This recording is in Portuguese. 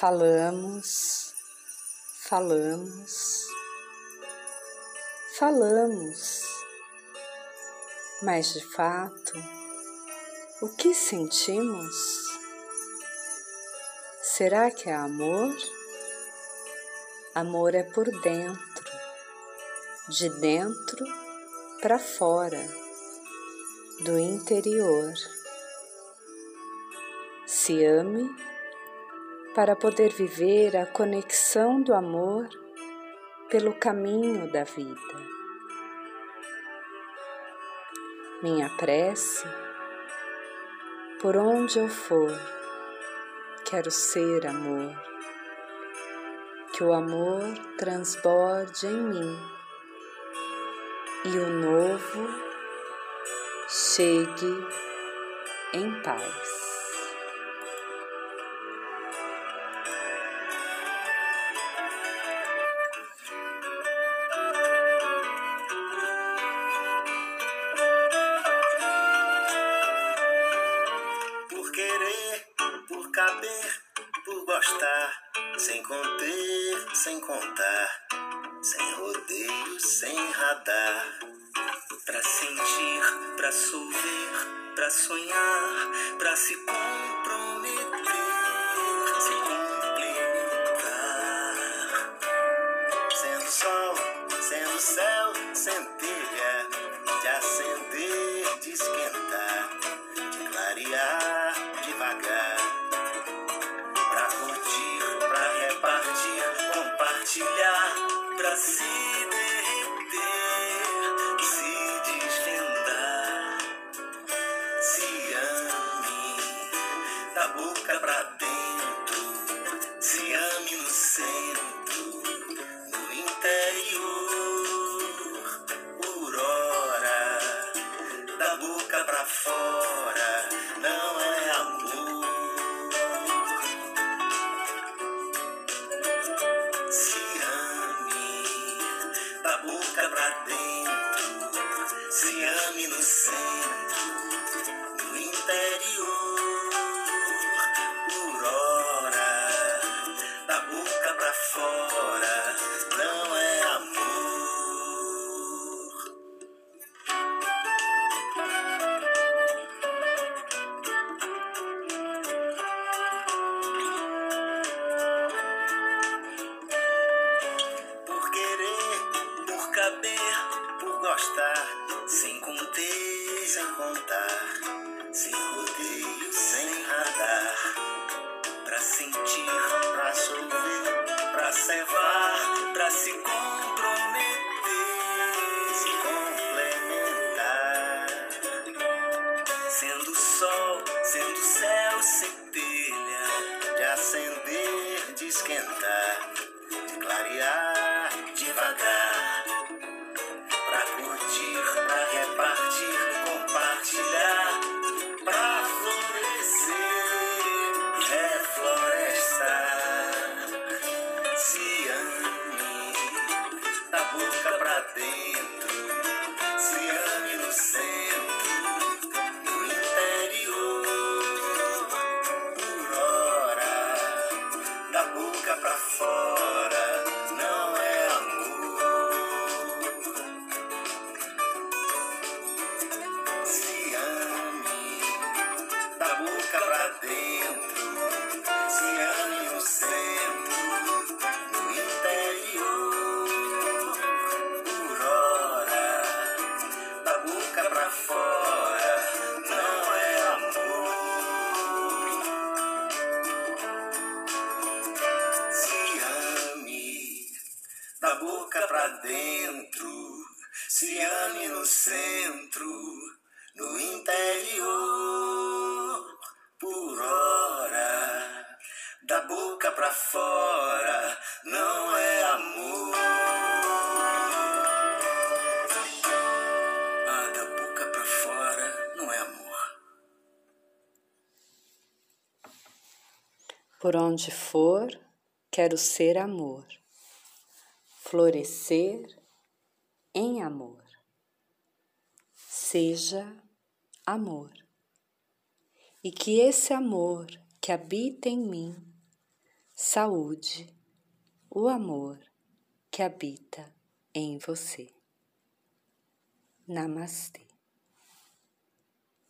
Falamos, falamos, falamos, mas de fato, o que sentimos? Será que é amor? Amor é por dentro, de dentro para fora, do interior. Se ame para poder viver a conexão do amor pelo caminho da vida. Minha prece, por onde eu for, quero ser amor, que o amor transborde em mim e o novo chegue em paz. Sem conter, sem contar, sem rodeio, sem radar. Pra sentir, pra solver, pra sonhar, pra se comprometer, se derreter, se desvendar. Se ame da boca pra dentro, se ame no centro, no interior, por hora, da boca pra fora, pra dentro, por gostar, sem dentro, se ame no centro, no interior, por hora, da boca pra fora, não é amor. Ah, da boca pra fora, não é amor. Por onde for, quero ser amor, florescer em amor. Seja amor. E que esse amor que habita em mim saúde, o amor que habita em você. Namastê.